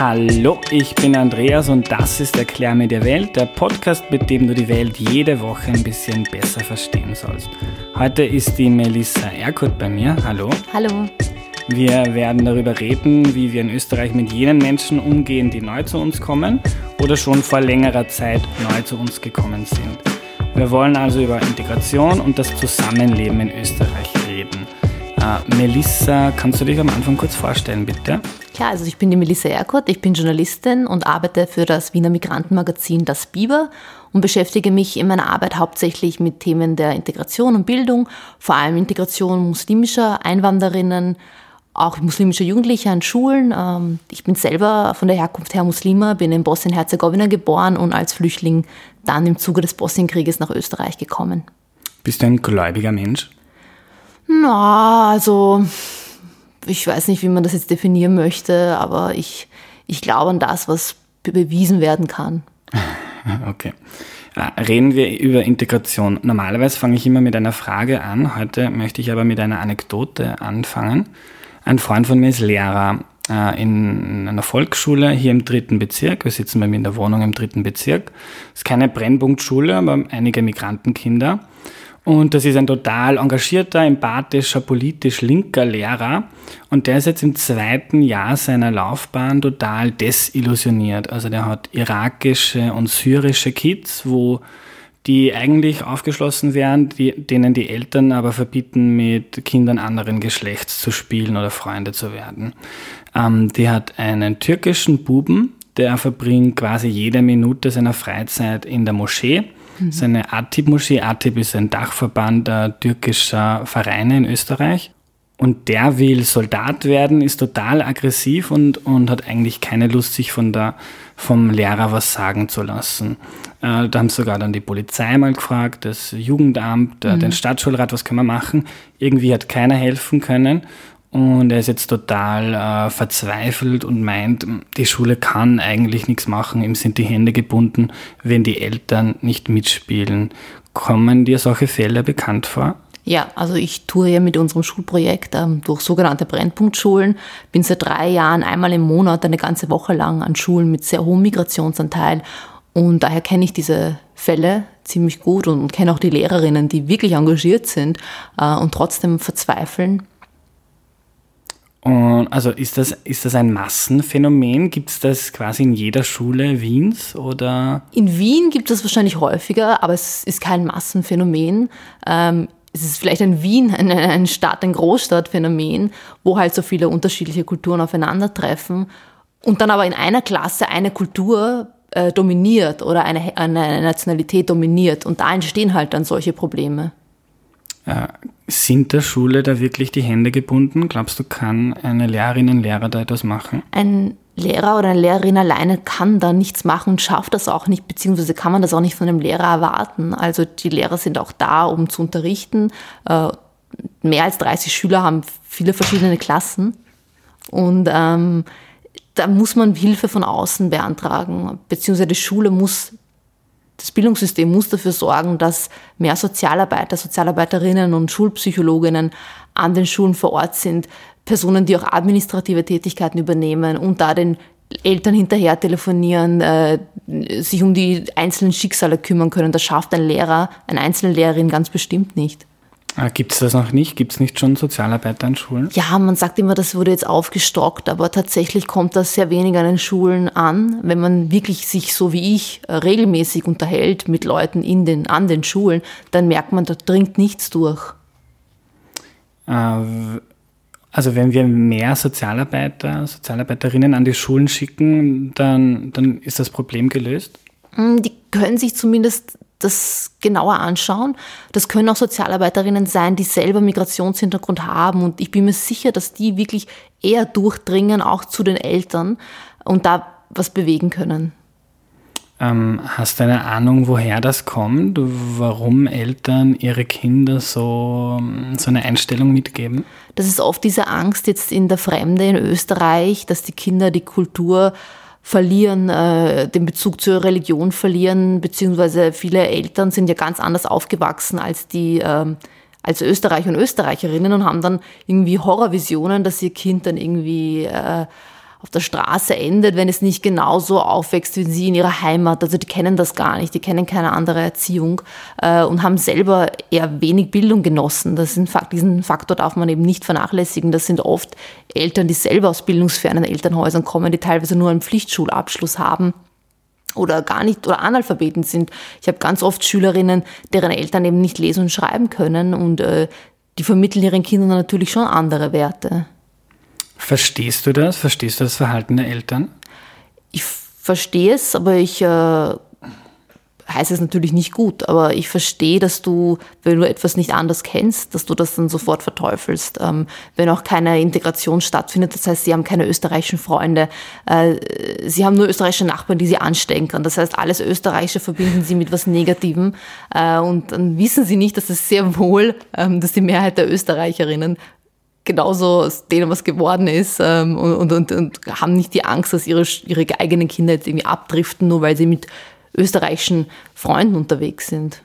Hallo, ich bin Andreas und das ist Erklär mir die Welt, der Podcast, mit dem du die Welt jede Woche ein bisschen besser verstehen sollst. Heute ist die Melissa Erkut bei mir. Hallo. Hallo. Wir werden darüber reden, wie wir in Österreich mit jenen Menschen umgehen, die neu zu uns kommen oder schon vor längerer Zeit neu zu uns gekommen sind. Wir wollen also über Integration und das Zusammenleben in Österreich reden. Äh, Melissa, kannst du dich am Anfang kurz vorstellen, bitte? Klar, also ich bin die Melissa Erkurt, ich bin Journalistin und arbeite für das Wiener Migrantenmagazin Das Biber und beschäftige mich in meiner Arbeit hauptsächlich mit Themen der Integration und Bildung, vor allem Integration muslimischer Einwanderinnen, auch muslimischer Jugendlicher an Schulen. Ähm, ich bin selber von der Herkunft her Muslima, bin in Bosnien-Herzegowina geboren und als Flüchtling dann im Zuge des Bosnienkrieges nach Österreich gekommen. Bist du ein gläubiger Mensch? Na, also ich weiß nicht, wie man das jetzt definieren möchte, aber ich, ich glaube an das, was bewiesen werden kann. Okay. Reden wir über Integration. Normalerweise fange ich immer mit einer Frage an. Heute möchte ich aber mit einer Anekdote anfangen. Ein Freund von mir ist Lehrer äh, in einer Volksschule hier im dritten Bezirk. Wir sitzen bei mir in der Wohnung im dritten Bezirk. Es ist keine Brennpunktschule, aber einige Migrantenkinder. Und das ist ein total engagierter, empathischer, politisch linker Lehrer. Und der ist jetzt im zweiten Jahr seiner Laufbahn total desillusioniert. Also der hat irakische und syrische Kids, wo die eigentlich aufgeschlossen wären, die, denen die Eltern aber verbieten, mit Kindern anderen Geschlechts zu spielen oder Freunde zu werden. Ähm, die hat einen türkischen Buben, der verbringt quasi jede Minute seiner Freizeit in der Moschee Mhm. Das ist eine ATIB-Moschee. ATIB ist ein Dachverband türkischer Vereine in Österreich. Und der will Soldat werden, ist total aggressiv und, und hat eigentlich keine Lust, sich von der, vom Lehrer was sagen zu lassen. Äh, da haben sogar dann die Polizei mal gefragt, das Jugendamt, äh, mhm. den Stadtschulrat, was können wir machen? Irgendwie hat keiner helfen können. Und er ist jetzt total äh, verzweifelt und meint, die Schule kann eigentlich nichts machen, ihm sind die Hände gebunden, wenn die Eltern nicht mitspielen. Kommen dir solche Fälle bekannt vor? Ja, also ich tue ja mit unserem Schulprojekt ähm, durch sogenannte Brennpunktschulen, bin seit drei Jahren einmal im Monat eine ganze Woche lang an Schulen mit sehr hohem Migrationsanteil und daher kenne ich diese Fälle ziemlich gut und kenne auch die Lehrerinnen, die wirklich engagiert sind äh, und trotzdem verzweifeln und also ist das, ist das ein Massenphänomen? Gibt es das quasi in jeder Schule Wiens oder? In Wien gibt es wahrscheinlich häufiger, aber es ist kein Massenphänomen. Ähm, es ist vielleicht ein Wien, ein, Stadt, ein Großstadtphänomen, wo halt so viele unterschiedliche Kulturen aufeinandertreffen und dann aber in einer Klasse eine Kultur äh, dominiert oder eine, eine Nationalität dominiert und da entstehen halt dann solche Probleme. Äh, sind der Schule da wirklich die Hände gebunden? Glaubst du, kann eine Lehrerin, ein Lehrer da etwas machen? Ein Lehrer oder eine Lehrerin alleine kann da nichts machen und schafft das auch nicht, beziehungsweise kann man das auch nicht von einem Lehrer erwarten. Also die Lehrer sind auch da, um zu unterrichten. Äh, mehr als 30 Schüler haben viele verschiedene Klassen. Und ähm, da muss man Hilfe von außen beantragen, beziehungsweise die Schule muss das Bildungssystem muss dafür sorgen, dass mehr Sozialarbeiter, Sozialarbeiterinnen und Schulpsychologinnen an den Schulen vor Ort sind, Personen, die auch administrative Tätigkeiten übernehmen und da den Eltern hinterher telefonieren, äh, sich um die einzelnen Schicksale kümmern können. Das schafft ein Lehrer, eine einzelne Lehrerin ganz bestimmt nicht. Ah, Gibt es das noch nicht? Gibt es nicht schon Sozialarbeiter an Schulen? Ja, man sagt immer, das wurde jetzt aufgestockt, aber tatsächlich kommt das sehr wenig an den Schulen an. Wenn man wirklich sich so wie ich äh, regelmäßig unterhält mit Leuten in den, an den Schulen, dann merkt man, da dringt nichts durch. Äh, also wenn wir mehr Sozialarbeiter, Sozialarbeiterinnen an die Schulen schicken, dann, dann ist das Problem gelöst? Hm, die können sich zumindest das genauer anschauen. Das können auch Sozialarbeiterinnen sein, die selber Migrationshintergrund haben. Und ich bin mir sicher, dass die wirklich eher durchdringen, auch zu den Eltern und da was bewegen können. Ähm, hast du eine Ahnung, woher das kommt? Warum Eltern ihre Kinder so, so eine Einstellung mitgeben? Das ist oft diese Angst jetzt in der Fremde in Österreich, dass die Kinder die Kultur verlieren, äh, den Bezug zur Religion verlieren, beziehungsweise viele Eltern sind ja ganz anders aufgewachsen als die ähm, als Österreicher und Österreicherinnen und haben dann irgendwie Horrorvisionen, dass ihr Kind dann irgendwie äh, auf der Straße endet, wenn es nicht genauso aufwächst wie sie in ihrer Heimat. Also die kennen das gar nicht, die kennen keine andere Erziehung äh, und haben selber eher wenig Bildung genossen. Das ist diesen Faktor darf man eben nicht vernachlässigen. Das sind oft Eltern, die selber aus bildungsfernen Elternhäusern kommen, die teilweise nur einen Pflichtschulabschluss haben oder gar nicht oder Analphabeten sind. Ich habe ganz oft Schülerinnen, deren Eltern eben nicht lesen und schreiben können und äh, die vermitteln ihren Kindern natürlich schon andere Werte. Verstehst du das? Verstehst du das Verhalten der Eltern? Ich verstehe es, aber ich äh, heiße es natürlich nicht gut, aber ich verstehe, dass du, wenn du etwas nicht anders kennst, dass du das dann sofort verteufelst. Ähm, wenn auch keine Integration stattfindet, das heißt, sie haben keine österreichischen Freunde, äh, sie haben nur österreichische Nachbarn, die sie anstecken kann. Das heißt, alles Österreichische verbinden sie mit was Negativem äh, und dann wissen sie nicht, dass es sehr wohl, ähm, dass die Mehrheit der Österreicherinnen genauso aus denen was geworden ist ähm, und, und, und, haben nicht die Angst, dass ihre, ihre eigenen Kinder jetzt irgendwie abdriften, nur weil sie mit österreichischen Freunden unterwegs sind.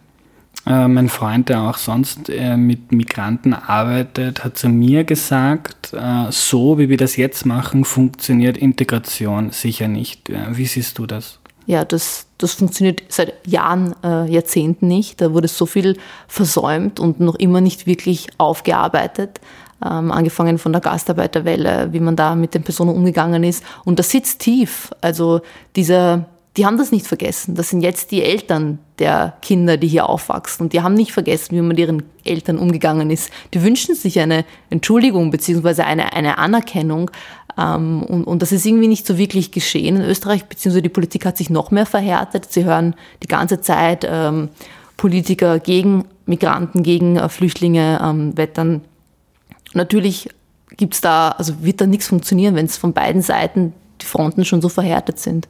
Äh, mein Freund, der auch sonst äh, mit Migranten arbeitet, hat zu mir gesagt, äh, so wie wir das jetzt machen, funktioniert Integration sicher nicht. Äh, wie siehst du das? Ja, das, das funktioniert seit Jahren, äh, Jahrzehnten nicht. Da wurde so viel versäumt und noch immer nicht wirklich aufgearbeitet ähm, angefangen von der Gastarbeiterwelle, wie man da mit den Personen umgegangen ist. Und das sitzt tief. Also diese, die haben das nicht vergessen. Das sind jetzt die Eltern der Kinder, die hier aufwachsen. Und die haben nicht vergessen, wie man mit ihren Eltern umgegangen ist. Die wünschen sich eine Entschuldigung beziehungsweise eine, eine Anerkennung. Ähm, und, und das ist irgendwie nicht so wirklich geschehen in Österreich, beziehungsweise die Politik hat sich noch mehr verhärtet. Sie hören die ganze Zeit ähm, Politiker gegen Migranten, gegen äh, Flüchtlinge ähm, wettern Natürlich gibt's da, also wird da nichts funktionieren, wenn es von beiden Seiten die Fronten schon so verhärtet sind.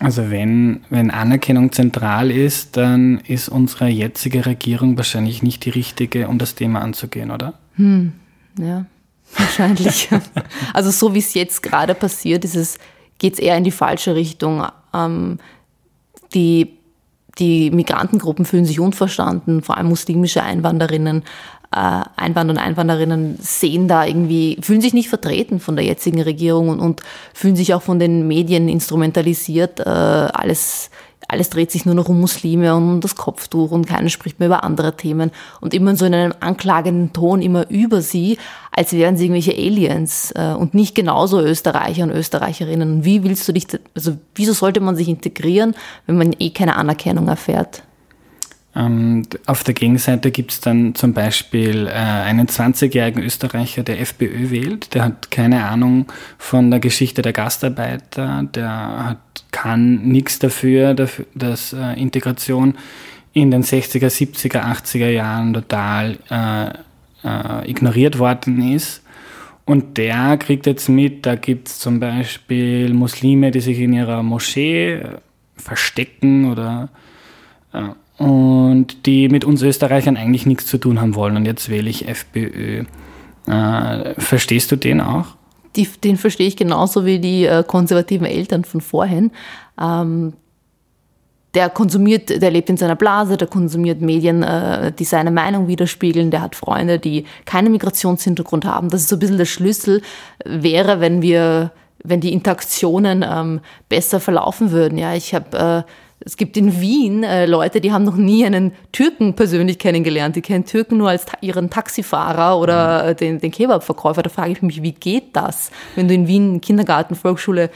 Also wenn, wenn Anerkennung zentral ist, dann ist unsere jetzige Regierung wahrscheinlich nicht die richtige, um das Thema anzugehen, oder? Hm, ja, wahrscheinlich. also so wie es jetzt gerade passiert, ist es, geht es eher in die falsche Richtung. Ähm, die, die Migrantengruppen fühlen sich unverstanden, vor allem muslimische Einwanderinnen Einwanderer und Einwandererinnen sehen da irgendwie, fühlen sich nicht vertreten von der jetzigen Regierung und, und fühlen sich auch von den Medien instrumentalisiert. Äh, alles, alles dreht sich nur noch um Muslime und um das Kopftuch und keiner spricht mehr über andere Themen und immer so in einem anklagenden Ton immer über sie, als wären sie irgendwelche Aliens äh, und nicht genauso Österreicher und Österreicherinnen. Und wie willst du dich, also wieso sollte man sich integrieren, wenn man eh keine Anerkennung erfährt? Auf der Gegenseite gibt es dann zum Beispiel äh, einen 20-jährigen Österreicher, der FPÖ wählt. Der hat keine Ahnung von der Geschichte der Gastarbeiter. Der hat, kann nichts dafür, dafür dass äh, Integration in den 60er, 70er, 80er Jahren total äh, äh, ignoriert worden ist. Und der kriegt jetzt mit, da gibt es zum Beispiel Muslime, die sich in ihrer Moschee äh, verstecken oder äh, und die mit uns Österreichern eigentlich nichts zu tun haben wollen. Und jetzt wähle ich FPÖ. Äh, verstehst du den auch? Die, den verstehe ich genauso wie die äh, konservativen Eltern von vorhin. Ähm, der konsumiert, der lebt in seiner Blase, der konsumiert Medien, äh, die seine Meinung widerspiegeln, der hat Freunde, die keinen Migrationshintergrund haben. Das ist so ein bisschen der Schlüssel, wäre, wenn wir, wenn die Interaktionen ähm, besser verlaufen würden. Ja, ich habe äh, es gibt in Wien äh, Leute, die haben noch nie einen Türken persönlich kennengelernt. Die kennen Türken nur als ta ihren Taxifahrer oder mhm. Äh, den, den Kebabverkäufer. Da frage ich mich, wie geht das, wenn du in Wien Kindergarten, Volksschule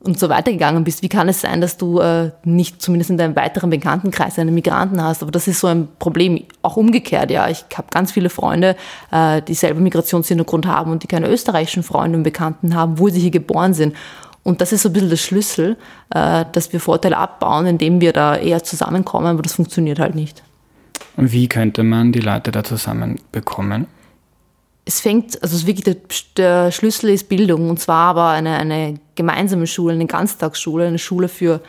und so weiter gegangen bist? Wie kann es sein, dass du äh, nicht zumindest in deinem weiteren Bekanntenkreis einen Migranten hast? Aber das ist so ein Problem. Auch umgekehrt, ja. Ich habe ganz viele Freunde, äh, die selber Migrationshintergrund haben und die keine österreichischen Freunde und Bekannten haben, wo sie hier geboren sind. Und das ist so ein bisschen der Schlüssel, äh, dass wir Vorteile abbauen, indem wir da eher zusammenkommen, aber das funktioniert halt nicht. Wie könnte man die Leute da zusammenbekommen? Es fängt, also wirklich der, Schlüssel ist Bildung und zwar aber eine, eine gemeinsame Schule, eine Ganztagsschule, eine Schule für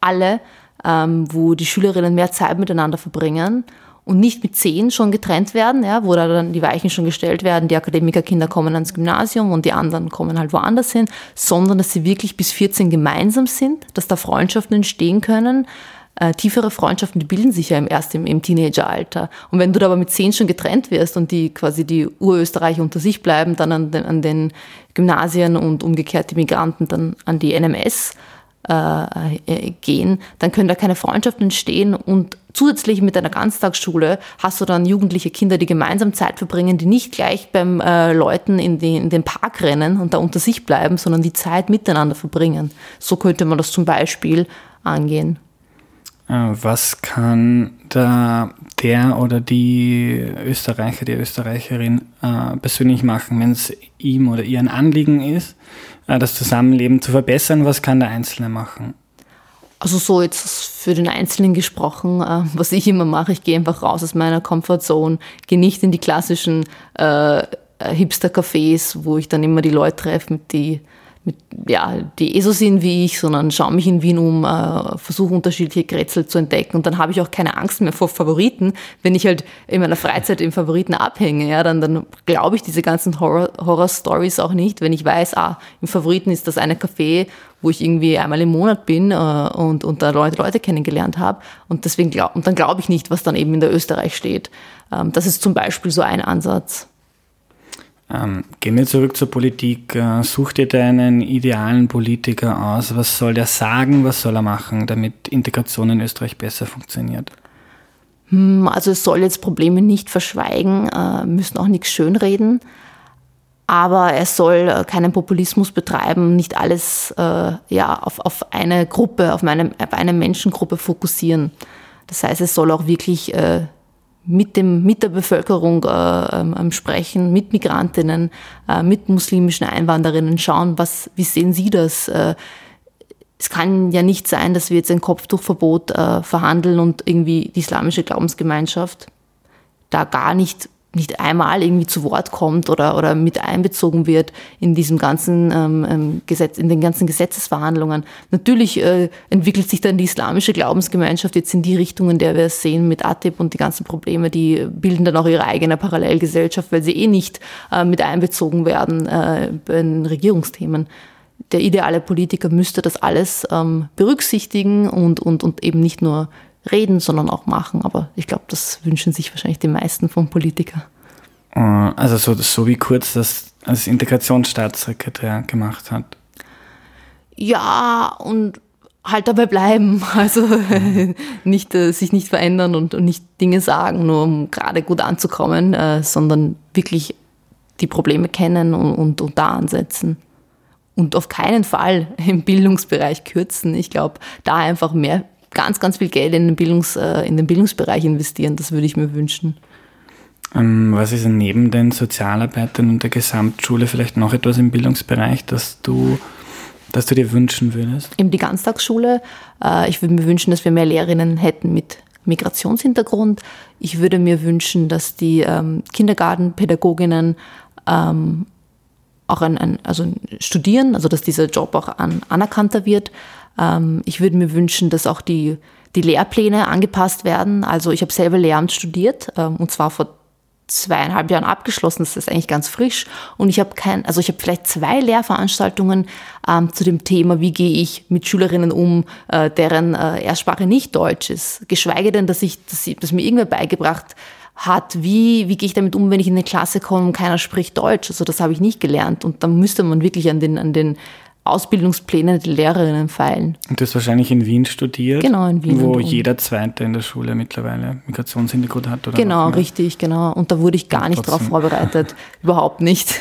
alle, ähm, wo die Schülerinnen mehr Zeit miteinander verbringen und nicht mit zehn schon getrennt werden, ja, wo da dann die Weichen schon gestellt werden, die Akademikerkinder kommen ans Gymnasium und die anderen kommen halt woanders hin, sondern dass sie wirklich bis 14 gemeinsam sind, dass da Freundschaften entstehen können, äh, tiefere Freundschaften, die bilden sich ja erst im, im Teenageralter. Und wenn du da aber mit zehn schon getrennt wirst und die quasi die Urösterreicher unter sich bleiben, dann an den, an den Gymnasien und umgekehrt die Migranten dann an die NMS äh, äh, gehen, dann können da keine Freundschaften entstehen und zusätzlich mit einer Ganztagsschule hast du dann jugendliche Kinder, die gemeinsam Zeit verbringen, die nicht gleich beim äh, Leuten in, die, in den Park rennen und da unter sich bleiben, sondern die Zeit miteinander verbringen. So könnte man das zum Beispiel angehen. Äh, was kann da der oder die Österreicher, die Österreicherin äh, persönlich machen, wenn es ihm oder ihr ein Anliegen ist, das Zusammenleben zu verbessern? Was kann der Einzelne machen? Also so jetzt für den Einzelnen gesprochen, äh, was ich immer mache, ich gehe einfach raus aus meiner Comfortzone, gehe nicht in die klassischen äh, Hipster-Cafés, wo ich dann immer die Leute treffe, mit die mit, ja, die eh so sind wie ich, sondern schaue mich in Wien um, äh, versuche unterschiedliche Grätsel zu entdecken und dann habe ich auch keine Angst mehr vor Favoriten. Wenn ich halt in meiner Freizeit im Favoriten abhänge, ja, dann, dann glaube ich diese ganzen Horror-Stories auch nicht, wenn ich weiß, ah, im Favoriten ist das eine Café, wo ich irgendwie einmal im Monat bin äh, und, und da Leute, Leute kennengelernt habe und deswegen glaub, und dann glaube ich nicht, was dann eben in der Österreich steht. Ähm, das ist zum Beispiel so ein Ansatz. Ähm, gehen wir zurück zur Politik. Äh, such dir deinen idealen Politiker aus. Was soll der sagen? Was soll er machen, damit Integration in Österreich besser funktioniert? Hm, also es soll jetzt Probleme nicht verschweigen, äh, müssen auch nichts schönreden, aber er soll äh, keinen Populismus betreiben, nicht alles äh, ja, auf, auf eine Gruppe, auf, meine, auf eine Menschengruppe fokussieren. Das heißt, es soll auch wirklich äh, mit, dem, mit der Bevölkerung äh, ähm, sprechen, mit Migrantinnen, äh, mit muslimischen Einwanderinnen, schauen, was, wie sehen sie das? Äh, es kann ja nicht sein, dass wir jetzt ein Kopftuchverbot äh, verhandeln und irgendwie die islamische Glaubensgemeinschaft da gar nicht nicht einmal irgendwie zu Wort kommt oder, oder mit einbezogen wird in diesem ganzen ähm, ähm, Gesetz, in den ganzen Gesetzesverhandlungen. Natürlich äh, entwickelt sich dann die islamische Glaubensgemeinschaft jetzt in die Richtung, in der wir es sehen mit ATIP und die ganzen Probleme, die bilden dann auch ihre eigene Parallelgesellschaft, weil sie eh nicht äh, mit einbezogen werden äh, in Regierungsthemen. Der ideale Politiker müsste das alles ähm, berücksichtigen und, und, und eben nicht nur reden, sondern auch machen. Aber ich glaube, das wünschen sich wahrscheinlich die meisten von Politikern. Äh, also so, so wie Kurz das als Integrationsstaatssekretär gemacht hat. Ja, und halt dabei bleiben. Also nicht, äh, sich nicht verändern und, und, nicht Dinge sagen, nur um gerade gut anzukommen, äh, sondern wirklich die Probleme kennen und, und, und da ansetzen. Und auf keinen Fall im Bildungsbereich kürzen. Ich glaube, da einfach mehr ganz, ganz viel Geld in den, Bildungs, äh, in den Bildungsbereich investieren. Das würde ich mir wünschen. Ähm, was ist neben den Sozialarbeitern und der Gesamtschule vielleicht noch etwas im Bildungsbereich, das du, das du dir wünschen würdest? Eben die Ganztagsschule. Äh, ich würde mir wünschen, dass wir mehr Lehrerinnen hätten mit Migrationshintergrund. Ich würde mir wünschen, dass die ähm, Kindergartenpädagoginnen ähm, auch ein, ein, also studieren, also dass dieser Job auch an, anerkannter wird. Ähm, ich würde mir wünschen, dass auch die, die Lehrpläne angepasst werden. Also ich habe selber Lehramt studiert ähm, und zwar vor zweieinhalb Jahren abgeschlossen. Das ist eigentlich ganz frisch. Und ich habe kein, also ich habe vielleicht zwei Lehrveranstaltungen ähm, zu dem Thema, wie gehe ich mit Schülerinnen um, äh, deren äh, Erstsprache nicht Deutsch ist. Geschweige denn, dass ich, dass, dass mir irgendwer beigebracht hat, wie, wie gehe ich damit um, wenn ich in eine Klasse komme und keiner spricht Deutsch. Also das habe ich nicht gelernt. Und da müsste man wirklich an den, an den Ausbildungspläne der Lehrerinnen feilen. Und du hast wahrscheinlich in Wien studiert? Genau, in Wien. Wo jeder Zweite in der Schule mittlerweile Migrationshintergrund hat? Oder genau, richtig, genau. Und da wurde ich gar nicht darauf vorbereitet. Überhaupt nicht.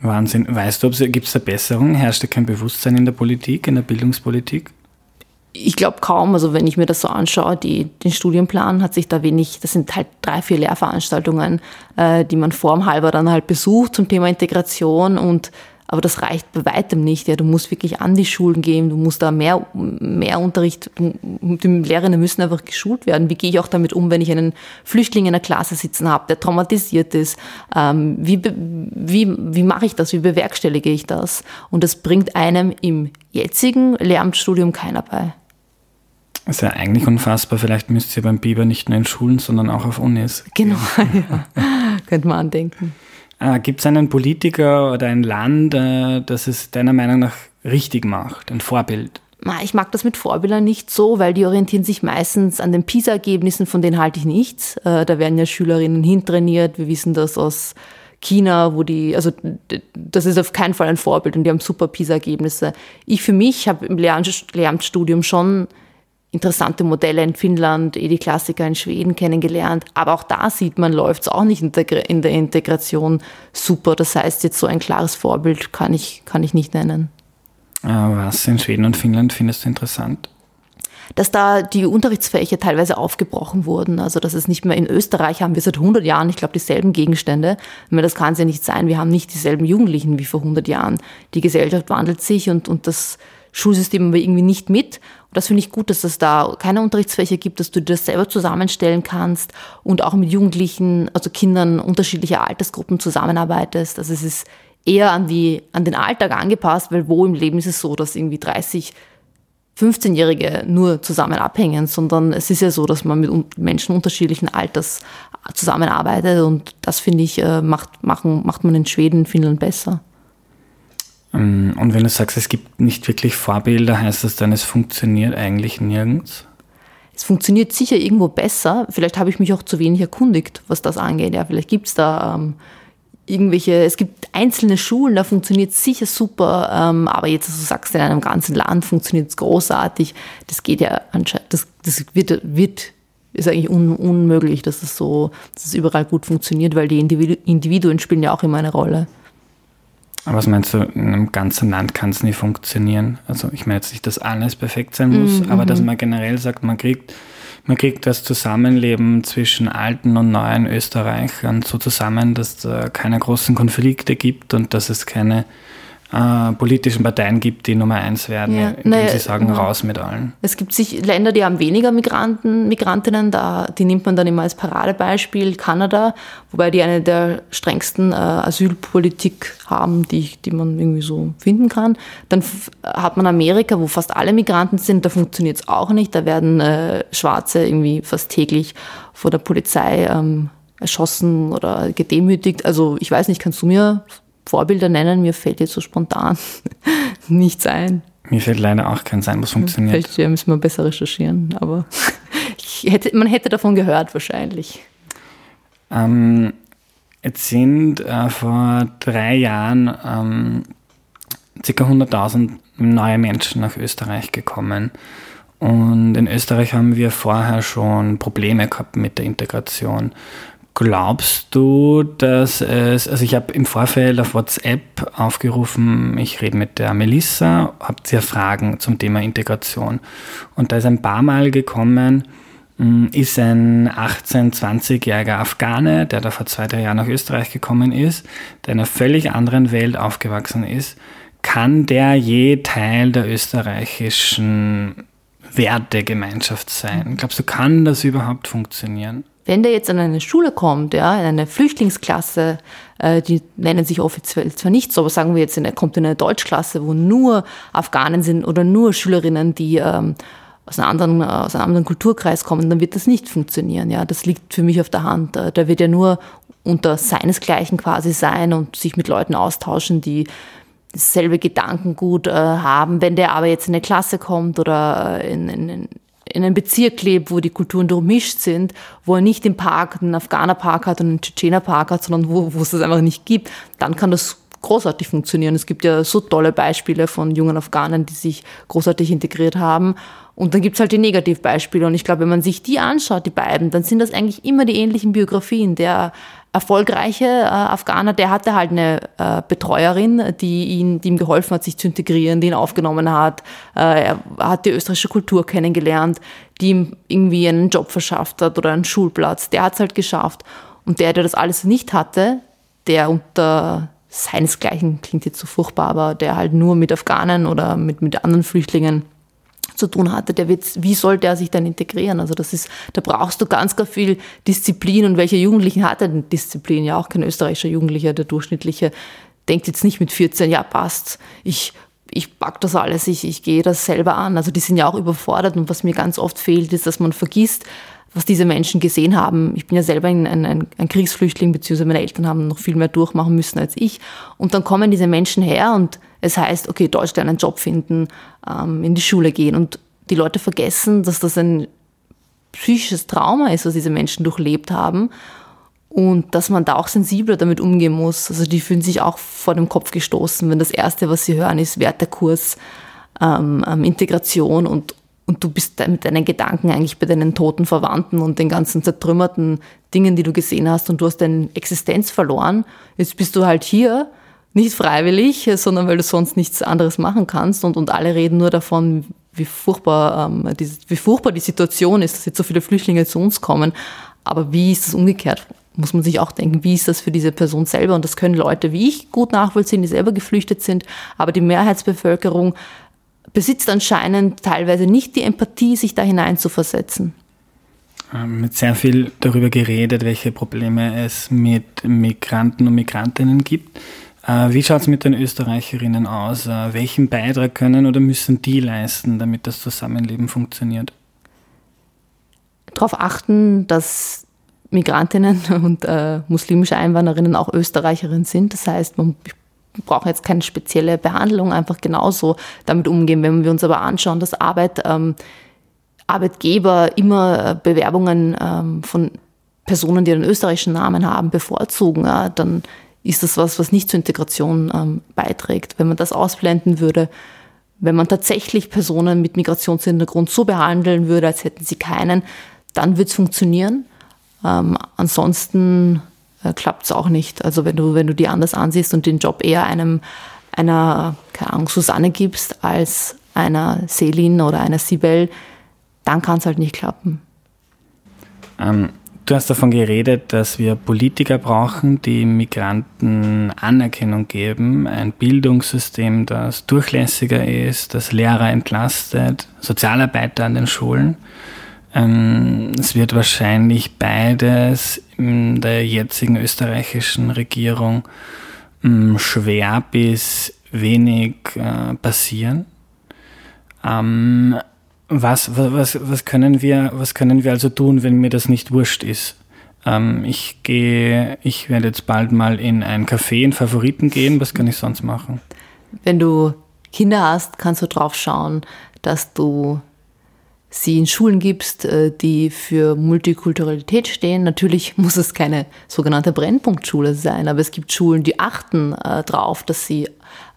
Wahnsinn. Weißt du, gibt es da Besserung? Herrscht da kein Bewusstsein in der Politik, in der Bildungspolitik? Ich glaube kaum. Also wenn ich mir das so anschaue, die, den Studienplan hat sich da wenig, das sind halt drei, vier Lehrveranstaltungen, äh, die man vorm halber dann halt besucht zum Thema Integration und aber das reicht bei weitem nicht. Ja, du musst wirklich an die Schulen gehen, du musst da mehr, mehr Unterricht, die Lehrerinnen müssen einfach geschult werden. Wie gehe ich auch damit um, wenn ich einen Flüchtling in der Klasse sitzen habe, der traumatisiert ist? Ähm, wie, wie, wie mache ich das? Wie bewerkstellige ich das? Und das bringt einem im jetzigen Lehramtsstudium keiner bei. Das ist ja eigentlich unfassbar. Vielleicht müsst ihr beim Biber nicht nur in Schulen, sondern auch auf Unis. Genau, ja. Könnte man andenken. Äh, Gibt es einen Politiker oder ein Land, äh, das es deiner Meinung nach richtig macht, ein Vorbild? ich mag das mit Vorbildern nicht so, weil die orientieren sich meistens an den PISA-Ergebnissen, von denen halte ich nichts. Äh, da werden ja Schülerinnen hintrainiert. Wir wissen das aus China, wo die, also das ist auf keinen Fall ein Vorbild und die haben super PISA-Ergebnisse. Ich für mich habe im Lehramtsstudium schon interessante Modelle in Finnland, eh die Klassiker in Schweden kennengelernt. Aber auch da sieht man, läuft es auch nicht in der Integration super. Das heißt, jetzt so ein klares Vorbild kann ich, kann ich nicht nennen. Was in Schweden und Finnland findest du interessant? Dass da die Unterrichtsfächer teilweise aufgebrochen wurden. Also, dass es nicht mehr in Österreich haben wir seit 100 Jahren, ich glaube, dieselben Gegenstände. Aber das kann es ja nicht sein. Wir haben nicht dieselben Jugendlichen wie vor 100 Jahren. Die Gesellschaft wandelt sich und, und das Schulsystem aber irgendwie nicht mit. Und das finde ich gut, dass es da keine Unterrichtsfächer gibt, dass du dir das selber zusammenstellen kannst und auch mit Jugendlichen, also Kindern unterschiedlicher Altersgruppen zusammenarbeitest. Also es ist eher an, die, an den Alltag angepasst, weil wo im Leben ist es so, dass irgendwie 30, 15-Jährige nur zusammen abhängen, sondern es ist ja so, dass man mit Menschen unterschiedlichen Alters zusammenarbeitet und das finde ich, äh, macht, machen, macht man in Schweden, Finnland besser. Ähm, und wenn du sagst, es gibt nicht wirklich Vorbilder, heißt das dann, es funktioniert eigentlich nirgends? Es funktioniert sicher irgendwo besser. Vielleicht habe ich mich auch zu wenig erkundigt, was das angeht. Ja, vielleicht gibt es da ähm, irgendwelche, es gibt einzelne Schulen, da funktioniert es sicher super, ähm, aber jetzt, also du sagst, in einem ganzen Land funktioniert es großartig. Das geht ja anscheinend, das, das wird, wird ist eigentlich un, unmöglich, dass es so, dass es überall gut funktioniert, weil die Individuen spielen ja auch immer eine Rolle. Aber was meinst du, in einem ganzen Land kann es nie funktionieren? Also ich meine jetzt nicht, dass alles perfekt sein muss, mhm. aber dass mhm. man generell sagt, man kriegt man kriegt das Zusammenleben zwischen alten und neuen Österreichern so zusammen, dass es keine großen Konflikte gibt und dass es keine äh, politischen Parteien gibt, die Nummer eins werden, ja, indem naja, sie sagen, genau. raus mit allen. Es gibt sich Länder, die haben weniger Migranten, Migrantinnen, da, die nimmt man dann immer als Paradebeispiel, Kanada, wobei die eine der strengsten äh, Asylpolitik haben, die, die man irgendwie so finden kann. Dann hat man Amerika, wo fast alle Migranten sind, da funktioniert es auch nicht, da werden äh, Schwarze irgendwie fast täglich vor der Polizei ähm, erschossen oder gedemütigt. Also ich weiß nicht, kannst du mir Vorbilder nennen, mir fällt jetzt so spontan nichts ein. Mir fällt leider auch keins ein, was funktioniert. Vielleicht ja, müssen wir besser recherchieren, aber hätte, man hätte davon gehört wahrscheinlich. Ähm, jetzt sind äh, vor drei Jahren ähm, ca. 100.000 neue Menschen nach Österreich gekommen. Und in Österreich haben wir vorher schon Probleme gehabt mit der Integration. Glaubst du, dass es, also ich habe im Vorfeld auf WhatsApp aufgerufen, ich rede mit der Melissa, habt ihr Fragen zum Thema Integration? Und da ist ein paar Mal gekommen, hm, ist ein 18-, 20-jähriger Afghane, der da vor zwei, drei Jahren nach Österreich gekommen ist, der in einer völlig anderen Welt aufgewachsen ist, kann der je Teil der österreichischen Wertegemeinschaft sein? Glaubst du, kann das überhaupt funktionieren? Wenn der jetzt an eine Schule kommt, ja, in eine Flüchtlingsklasse, äh, die nennen sich offiziell zwar nicht so, aber sagen wir jetzt, er kommt in eine Deutschklasse, wo nur Afghanen sind oder nur Schülerinnen, die ähm, aus, einem anderen, aus einem anderen Kulturkreis kommen, dann wird das nicht funktionieren. Ja, das liegt für mich auf der Hand. Äh, da wird er nur unter seinesgleichen quasi sein und sich mit Leuten austauschen, die dasselbe Gedankengut äh, haben. Wenn der aber jetzt in eine Klasse kommt oder äh, in, in, in einem Bezirk lebt, wo die Kulturen durchmischt sind, wo er nicht im Park einen Afghaner-Park hat und einen Tschetschener-Park hat, sondern wo, wo es das einfach nicht gibt, dann kann das großartig funktionieren. Es gibt ja so tolle Beispiele von jungen Afghanen, die sich großartig integriert haben. Und dann gibt es halt die Negativbeispiele. Und ich glaube, wenn man sich die anschaut, die beiden, dann sind das eigentlich immer die ähnlichen Biografien. Der erfolgreiche äh, Afghaner, der hatte halt eine äh, Betreuerin, die, ihn, die ihm geholfen hat, sich zu integrieren, die ihn aufgenommen hat. Äh, er hat die österreichische Kultur kennengelernt, die ihm irgendwie einen Job verschafft hat oder einen Schulplatz. Der hat es halt geschafft. Und der, der das alles nicht hatte, der unter seinesgleichen, klingt jetzt so furchtbar, aber der halt nur mit Afghanen oder mit, mit anderen Flüchtlingen zu tun hatte, der wird, wie soll der sich dann integrieren? Also das ist, da brauchst du ganz, ganz viel Disziplin und welche Jugendlichen hat denn Disziplin? Ja, auch kein österreichischer Jugendlicher, der durchschnittliche denkt jetzt nicht mit 14, ja passt, ich ich pack das alles, ich, ich gehe das selber an. Also die sind ja auch überfordert und was mir ganz oft fehlt, ist, dass man vergisst, was diese Menschen gesehen haben. Ich bin ja selber ein, ein, ein Kriegsflüchtling, beziehungsweise meine Eltern haben noch viel mehr durchmachen müssen als ich. Und dann kommen diese Menschen her und es heißt, okay, Deutsch einen Job finden, ähm, in die Schule gehen. Und die Leute vergessen, dass das ein psychisches Trauma ist, was diese Menschen durchlebt haben. Und dass man da auch sensibler damit umgehen muss. Also die fühlen sich auch vor dem Kopf gestoßen, wenn das Erste, was sie hören, ist Wertekurs, ähm, ähm Integration und, und du bist mit deinen Gedanken eigentlich bei deinen toten Verwandten und den ganzen zertrümmerten Dingen, die du gesehen hast und du hast deine Existenz verloren. Jetzt bist du halt hier, nicht freiwillig, sondern weil du sonst nichts anderes machen kannst und, und alle reden nur davon, wie furchtbar, ähm, die, wie furchtbar die Situation ist, dass jetzt so viele Flüchtlinge zu uns kommen. Aber wie ist das umgekehrt? Muss man sich auch denken, wie ist das für diese Person selber? Und das können Leute wie ich gut nachvollziehen, die selber geflüchtet sind. Aber die Mehrheitsbevölkerung besitzt anscheinend teilweise nicht die Empathie, sich da hinein zu versetzen. Ähm, mit sehr viel darüber geredet, welche Probleme es mit Migranten und Migrantinnen gibt. Äh, wie schaut es mit den Österreicherinnen aus? Äh, welchen Beitrag können oder müssen die leisten, damit das Zusammenleben funktioniert? Darauf achten, dass Migrantinnen und äh, muslimische Einwandererinnen auch Österreicherinnen sind. Das heißt, man brauchen jetzt keine spezielle Behandlung, einfach genauso damit umgehen. Wenn wir uns aber anschauen, dass Arbeit, ähm, Arbeitgeber immer äh, Bewerbungen ähm, von Personen, die einen österreichischen Namen haben, bevorzugen, ja, dann ist das was, was nicht zur Integration ähm, beiträgt. Wenn man das ausblenden würde, wenn man tatsächlich Personen mit Migrationshintergrund so behandeln würde, als hätten sie keinen, dann wird es funktionieren. Ähm, ansonsten äh, klappt es auch nicht. Also wenn du, wenn du die anders ansiehst und den Job eher einem, einer, keine Ahnung, Susanne gibst als einer Selin oder einer Sibel, dann kann es halt nicht klappen. Ähm, du hast davon geredet, dass wir Politiker brauchen, die Migranten Anerkennung geben, ein Bildungssystem, das durchlässiger ist, das Lehrer entlastet, Sozialarbeiter an den Schulen. Ähm, es wird wahrscheinlich beides der jetzigen österreichischen Regierung ähm, schwer bis wenig äh, passieren. Ähm, was, was, was, können wir, was können wir also tun, wenn mir das nicht wurscht ist? ich gehe, ich werde jetzt bald mal in ein Café in Favoriten gehen. Was kann ich sonst machen? Wenn du Kinder hast, kannst du drauf schauen, dass du sie in Schulen gibst, äh, die für Multikulturalität stehen. Natürlich muss es keine sogenannte Brennpunktschule sein, aber es gibt Schulen, die achten äh, darauf, dass sie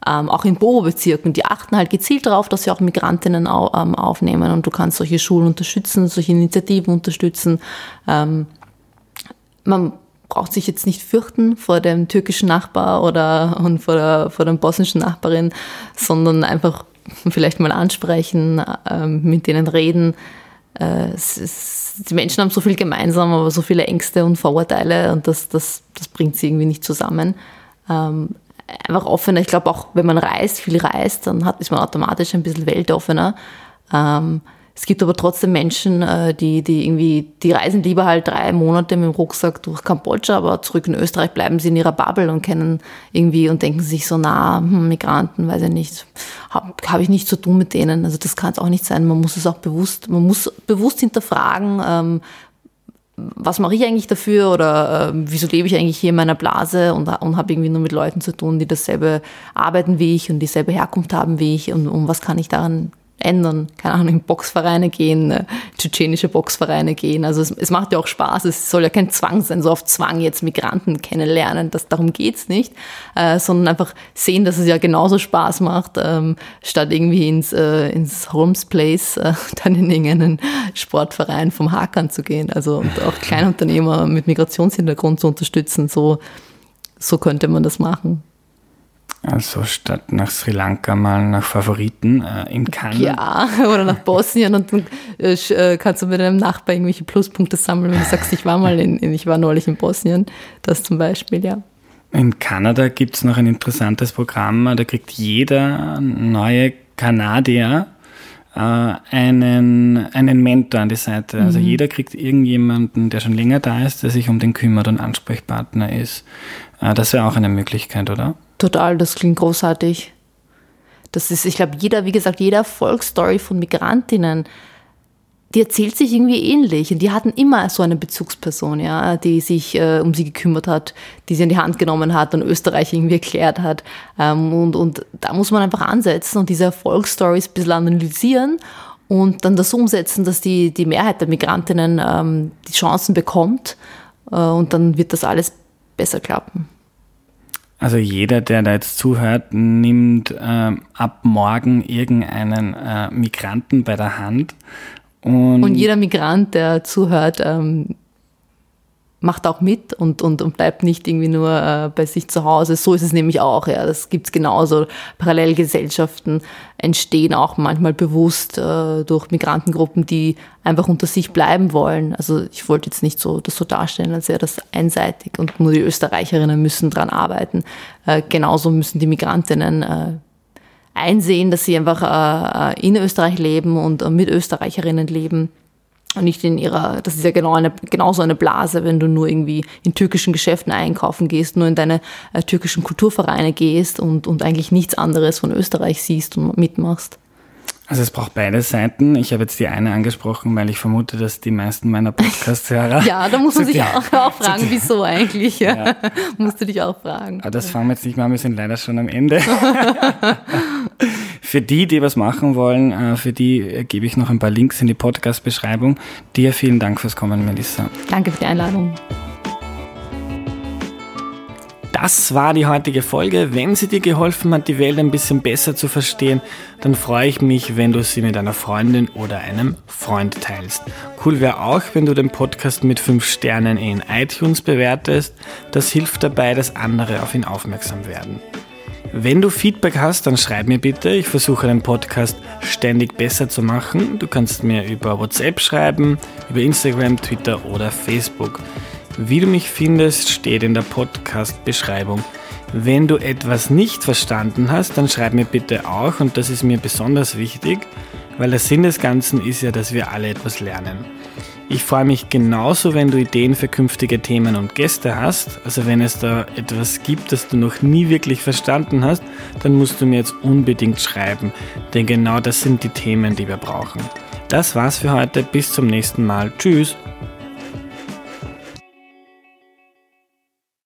ähm, auch in Bobo-Bezirken, die achten halt gezielt darauf, dass sie auch Migrantinnen au ähm, aufnehmen und du kannst solche Schulen unterstützen, solche Initiativen unterstützen. Ähm, man braucht sich jetzt nicht fürchten vor dem türkischen Nachbar oder und vor der, vor der bosnischen Nachbarin, sondern einfach vielleicht mal ansprechen, ähm, mit denen reden. Äh, die Menschen haben so viel gemeinsam, aber so viele Ängste und Vorurteile und das, das, das bringt sie irgendwie nicht zusammen. Ähm, einfach offener. Ich glaube auch, wenn man reist, viel reist, dann hat, ist man automatisch ein bisschen weltoffener. Es gibt aber trotzdem Menschen, äh, die, die irgendwie, die reisen lieber halt drei Monate mit dem Rucksack durch Kambodscha, aber zurück in Österreich bleiben sie in ihrer Bubble und kennen irgendwie und denken sich so, na, hm, Migranten, weiß ich nicht, habe hab ich nichts zu tun mit denen. Also das kann es auch nicht sein. Man muss es auch bewusst, man muss bewusst hinterfragen, ähm, was mache ich eigentlich dafür oder äh, wieso lebe ich eigentlich hier in meiner Blase und, und habe irgendwie nur mit Leuten zu tun, die dasselbe arbeiten wie ich und dieselbe Herkunft haben wie ich und, und was kann ich daran ändern. Keine Ahnung, in Boxvereine gehen, äh, tschetschenische Boxvereine gehen. Also es, es, macht ja auch Spaß. Es soll ja kein Zwang sein, so auf Zwang jetzt Migranten kennenlernen. Das, darum geht's nicht. Äh, sondern einfach sehen, dass es ja genauso Spaß macht, ähm, statt irgendwie ins, äh, ins Holmes Place äh, dann in irgendeinen Sportverein vom Hackern zu gehen. Also und auch Kleinunternehmer mit Migrationshintergrund zu unterstützen. So, so könnte man das machen. Also statt nach Sri Lanka mal nach Favoriten äh, in Cannes. Ja, oder nach Bosnien und dann äh, äh, kannst du mit deinem Nachbar irgendwelche Pluspunkte sammeln, wenn du sagst, ich war mal in, ich war neulich in Bosnien. Das zum Beispiel, ja. In Kanada gibt es noch ein interessantes Programm, da kriegt jeder neue Kanadier äh, einen, einen Mentor an die Seite. Also mhm. jeder kriegt irgendjemanden, der schon länger da ist, der sich um den kümmert und Ansprechpartner ist. Äh, das wäre auch eine Möglichkeit, oder? Total, das klingt großartig. Das ist, ich glaube, jeder, wie gesagt, jede Erfolgsstory von Migrantinnen die erzählt sich irgendwie ähnlich. Und die hatten immer so eine Bezugsperson, ja, die sich äh, um sie gekümmert hat, die sie in die Hand genommen hat und Österreich irgendwie erklärt hat. Ähm, und, und da muss man einfach ansetzen und diese Erfolgsstories ein bisschen analysieren und dann das umsetzen, dass die, die Mehrheit der Migrantinnen ähm, die Chancen bekommt. Äh, und dann wird das alles besser klappen. Also jeder, der da jetzt zuhört, nimmt äh, ab morgen irgendeinen äh, Migranten bei der Hand und, und jeder Migrant, der zuhört, ähm, macht auch mit und, und, und bleibt nicht irgendwie nur äh, bei sich zu Hause. So ist es nämlich auch, ja. Das gibt's genauso. Parallelgesellschaften entstehen auch manchmal bewusst äh, durch Migrantengruppen, die einfach unter sich bleiben wollen. Also ich wollte jetzt nicht so das so darstellen, als wäre das einseitig und nur die Österreicherinnen müssen dran arbeiten. Äh, genauso müssen die Migrantinnen äh, einsehen, dass sie einfach äh, äh, in Österreich leben und äh, mit Österreicherinnen leben. Und nicht in ihrer, das ist ja genau eine, genauso eine Blase, wenn du nur irgendwie in türkischen Geschäften einkaufen gehst, nur in deine äh, türkischen Kulturvereine gehst und, und eigentlich nichts anderes von Österreich siehst und mitmachst. Also es braucht beide Seiten. Ich habe jetzt die eine angesprochen, weil ich vermute, dass die meisten meiner Podcast-Hörer... ja, da muss man sich auch, auch fragen, wieso eigentlich. Ja. ja. Musst du dich auch fragen. Aber das fangen wir jetzt nicht mal, wir sind leider schon am Ende. für die, die was machen wollen, äh, für die gebe ich noch ein paar Links in die Podcast-Beschreibung. Dir vielen Dank fürs Kommen, Melissa. Danke für die Einladung. Das war die heutige Folge. Wenn sie dir geholfen hat, die Welt ein bisschen besser zu verstehen, dann freue ich mich, wenn du sie mit einer Freundin oder einem Freund teilst. Cool wäre auch, wenn du den Podcast mit 5 Sternen in iTunes bewertest. Das hilft dabei, dass andere auf ihn aufmerksam werden. Wenn du Feedback hast, dann schreib mir bitte. Ich versuche den Podcast ständig besser zu machen. Du kannst mir über WhatsApp schreiben, über Instagram, Twitter oder Facebook. Wie du mich findest, steht in der Podcast-Beschreibung. Wenn du etwas nicht verstanden hast, dann schreib mir bitte auch und das ist mir besonders wichtig, weil der Sinn des Ganzen ist ja, dass wir alle etwas lernen. Ich freue mich genauso, wenn du Ideen für künftige Themen und Gäste hast. Also wenn es da etwas gibt, das du noch nie wirklich verstanden hast, dann musst du mir jetzt unbedingt schreiben, denn genau das sind die Themen, die wir brauchen. Das war's für heute, bis zum nächsten Mal. Tschüss!